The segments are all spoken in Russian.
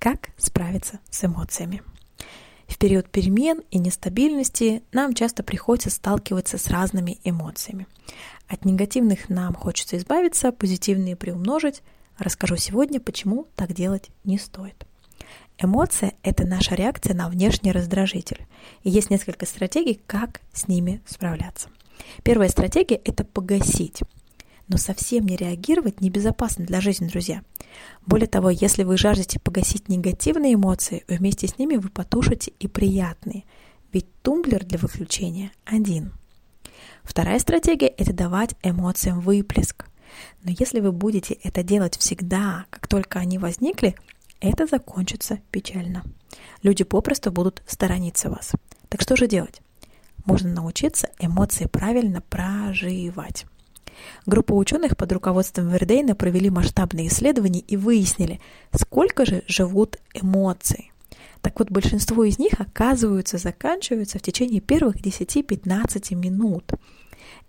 Как справиться с эмоциями? В период перемен и нестабильности нам часто приходится сталкиваться с разными эмоциями. От негативных нам хочется избавиться, позитивные приумножить. Расскажу сегодня, почему так делать не стоит. Эмоция – это наша реакция на внешний раздражитель. И есть несколько стратегий, как с ними справляться. Первая стратегия – это погасить. Но совсем не реагировать небезопасно для жизни, друзья. Более того, если вы жаждете погасить негативные эмоции, вместе с ними вы потушите и приятные. Ведь тумблер для выключения один. Вторая стратегия – это давать эмоциям выплеск. Но если вы будете это делать всегда, как только они возникли, это закончится печально. Люди попросту будут сторониться вас. Так что же делать? Можно научиться эмоции правильно проживать. Группа ученых под руководством Вердейна провели масштабные исследования и выяснили, сколько же живут эмоции. Так вот, большинство из них, оказываются, заканчиваются в течение первых 10-15 минут.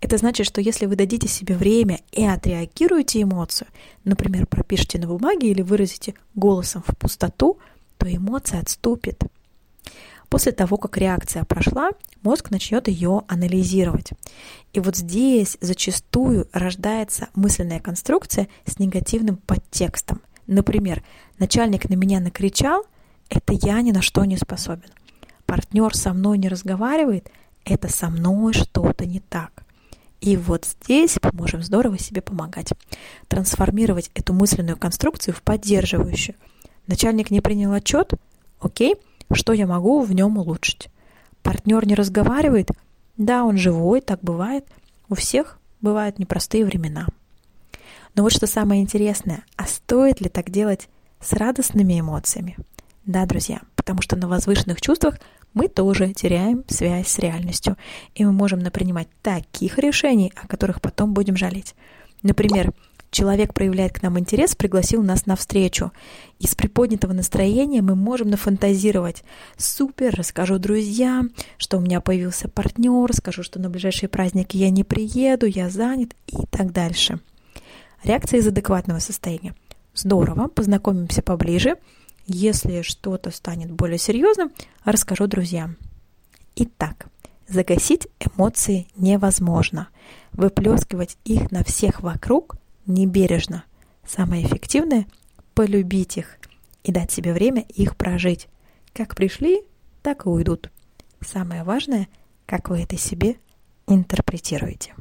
Это значит, что если вы дадите себе время и отреагируете эмоцию, например, пропишите на бумаге или выразите голосом в пустоту, то эмоция отступит. После того, как реакция прошла, мозг начнет ее анализировать. И вот здесь зачастую рождается мысленная конструкция с негативным подтекстом. Например, начальник на меня накричал, это я ни на что не способен. Партнер со мной не разговаривает, это со мной что-то не так. И вот здесь мы можем здорово себе помогать. Трансформировать эту мысленную конструкцию в поддерживающую. Начальник не принял отчет? Окей, что я могу в нем улучшить? Партнер не разговаривает? Да, он живой, так бывает. У всех бывают непростые времена. Но вот что самое интересное, а стоит ли так делать с радостными эмоциями? Да, друзья, потому что на возвышенных чувствах мы тоже теряем связь с реальностью, и мы можем напринимать таких решений, о которых потом будем жалеть. Например, человек проявляет к нам интерес, пригласил нас на встречу. Из приподнятого настроения мы можем нафантазировать. Супер, расскажу друзьям, что у меня появился партнер, скажу, что на ближайшие праздники я не приеду, я занят и так дальше. Реакция из адекватного состояния. Здорово, познакомимся поближе. Если что-то станет более серьезным, расскажу друзьям. Итак, загасить эмоции невозможно. Выплескивать их на всех вокруг небережно. Самое эффективное – полюбить их и дать себе время их прожить. Как пришли, так и уйдут. Самое важное – как вы это себе интерпретируете.